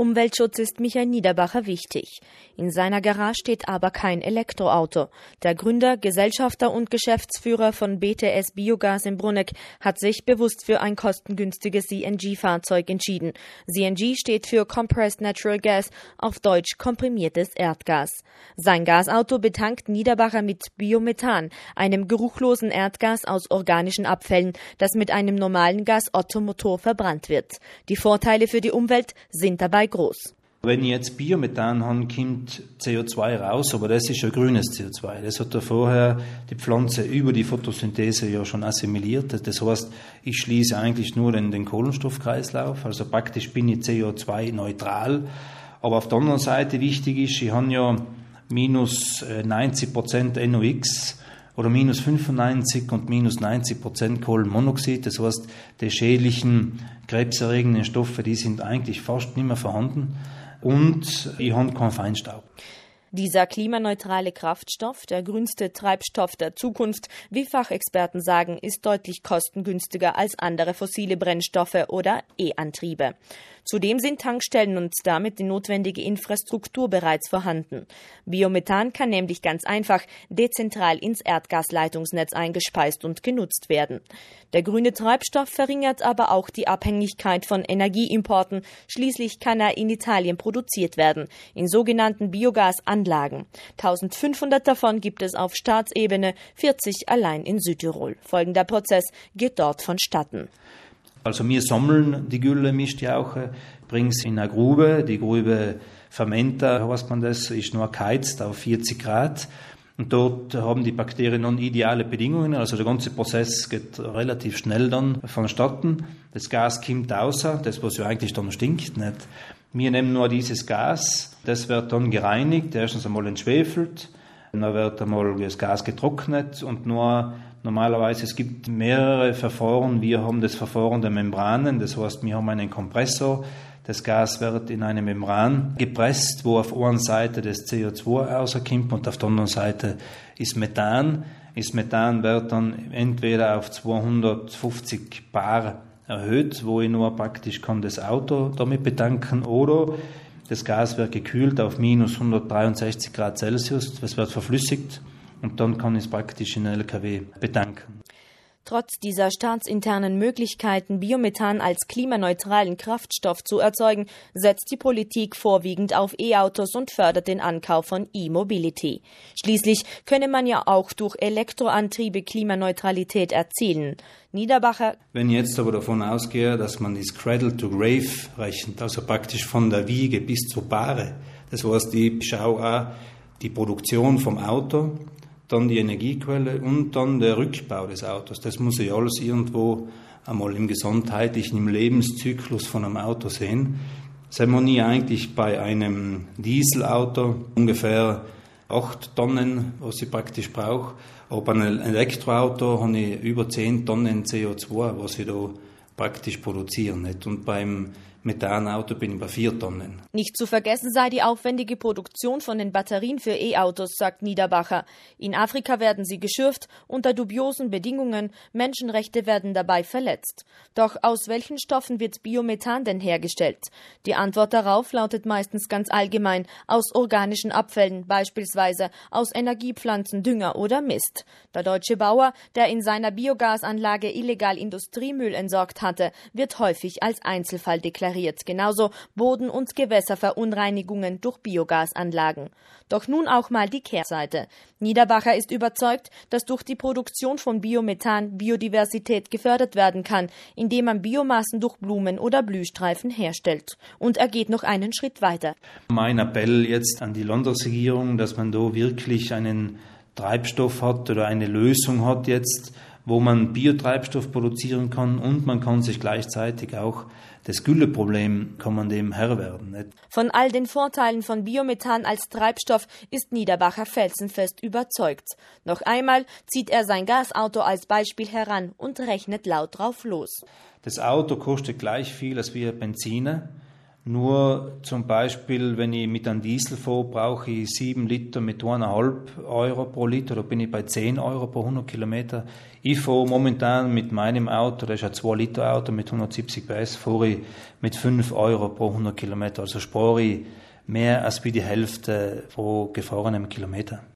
Umweltschutz ist Michael Niederbacher wichtig. In seiner Garage steht aber kein Elektroauto. Der Gründer, Gesellschafter und Geschäftsführer von BTS Biogas in Brunneck hat sich bewusst für ein kostengünstiges CNG-Fahrzeug entschieden. CNG steht für Compressed Natural Gas, auf Deutsch komprimiertes Erdgas. Sein Gasauto betankt Niederbacher mit Biomethan, einem geruchlosen Erdgas aus organischen Abfällen, das mit einem normalen Gas-Otto-Motor verbrannt wird. Die Vorteile für die Umwelt sind dabei groß. Wenn ich jetzt Biomethan habe, kommt CO2 raus, aber das ist ja grünes CO2. Das hat ja vorher die Pflanze über die Photosynthese ja schon assimiliert. Das heißt, ich schließe eigentlich nur den, den Kohlenstoffkreislauf, also praktisch bin ich CO2-neutral. Aber auf der anderen Seite wichtig ist, ich habe ja minus 90 äh, Prozent NOx oder minus 95 und minus 90 Prozent Kohlenmonoxid. Das heißt, die schädlichen, krebserregenden Stoffe, die sind eigentlich fast nicht mehr vorhanden. Und ich habe keinen Feinstaub. Dieser klimaneutrale Kraftstoff, der grünste Treibstoff der Zukunft, wie Fachexperten sagen, ist deutlich kostengünstiger als andere fossile Brennstoffe oder E-Antriebe. Zudem sind Tankstellen und damit die notwendige Infrastruktur bereits vorhanden. Biomethan kann nämlich ganz einfach dezentral ins Erdgasleitungsnetz eingespeist und genutzt werden. Der grüne Treibstoff verringert aber auch die Abhängigkeit von Energieimporten. Schließlich kann er in Italien produziert werden, in sogenannten Biogasanlagen. 1500 davon gibt es auf Staatsebene, 40 allein in Südtirol. Folgender Prozess geht dort vonstatten. Also wir sammeln die Gülle, Mischjauche, bringen sie in eine Grube. Die Grube Fermenter, was man das, ist nur geheizt auf 40 Grad. Und dort haben die Bakterien nun ideale Bedingungen. Also der ganze Prozess geht relativ schnell dann vonstatten. Das Gas kommt außer, das was ja eigentlich dann stinkt, nicht. Wir nehmen nur dieses Gas, das wird dann gereinigt, erstens einmal entschwefelt, dann wird einmal das Gas getrocknet und nur Normalerweise es gibt mehrere Verfahren. Wir haben das Verfahren der Membranen. Das heißt, wir haben einen Kompressor. Das Gas wird in eine Membran gepresst, wo auf einer Seite das CO2 rauskommt und auf der anderen Seite ist Methan. Das Methan wird dann entweder auf 250 Bar erhöht, wo ich nur praktisch kann das Auto damit betanken oder das Gas wird gekühlt auf minus 163 Grad Celsius. Das wird verflüssigt und dann kann ich es praktisch in LKW bedanken. Trotz dieser staatsinternen Möglichkeiten, Biomethan als klimaneutralen Kraftstoff zu erzeugen, setzt die Politik vorwiegend auf E-Autos und fördert den Ankauf von E-Mobility. Schließlich könne man ja auch durch Elektroantriebe Klimaneutralität erzielen. Niederbacher. Wenn ich jetzt aber davon ausgehe, dass man das Cradle to Grave rechnet, also praktisch von der Wiege bis zur Bahre, das heißt, ich schaue auch die Produktion vom Auto, dann die Energiequelle und dann der Rückbau des Autos. Das muss ich alles irgendwo einmal im gesundheitlichen, im Lebenszyklus von einem Auto sehen. Sind wir nie eigentlich bei einem Dieselauto ungefähr 8 Tonnen, was ich praktisch brauche. Aber bei einem Elektroauto habe ich über 10 Tonnen CO2, was ich da praktisch produziere. Und beim Methanauto bin ich bei vier Tonnen. Nicht zu vergessen sei die aufwendige Produktion von den Batterien für E-Autos, sagt Niederbacher. In Afrika werden sie geschürft, unter dubiosen Bedingungen, Menschenrechte werden dabei verletzt. Doch aus welchen Stoffen wird Biomethan denn hergestellt? Die Antwort darauf lautet meistens ganz allgemein aus organischen Abfällen, beispielsweise aus Energiepflanzen, Dünger oder Mist. Der deutsche Bauer, der in seiner Biogasanlage illegal Industriemüll entsorgt hatte, wird häufig als Einzelfall deklariert deklariert, genauso Boden- und Gewässerverunreinigungen durch Biogasanlagen. Doch nun auch mal die Kehrseite. Niederbacher ist überzeugt, dass durch die Produktion von Biomethan Biodiversität gefördert werden kann, indem man Biomassen durch Blumen oder Blühstreifen herstellt. Und er geht noch einen Schritt weiter. Mein Appell jetzt an die Landesregierung, dass man da wirklich einen Treibstoff hat oder eine Lösung hat jetzt, wo man Biotreibstoff produzieren kann und man kann sich gleichzeitig auch das Gülleproblem kann man dem Herr werden. Nicht? Von all den Vorteilen von Biomethan als Treibstoff ist Niederbacher felsenfest überzeugt. Noch einmal zieht er sein Gasauto als Beispiel heran und rechnet laut drauf los. Das Auto kostet gleich viel als wir Benziner. Nur zum Beispiel, wenn ich mit einem Diesel fahre, brauche ich 7 Liter mit 1,5 Euro pro Liter, da bin ich bei 10 Euro pro 100 Kilometer. Ich fahre momentan mit meinem Auto, das ist ein 2 Liter Auto mit 170 PS, fahre ich mit 5 Euro pro 100 Kilometer. Also spare ich mehr als wie die Hälfte pro gefahrenem Kilometer.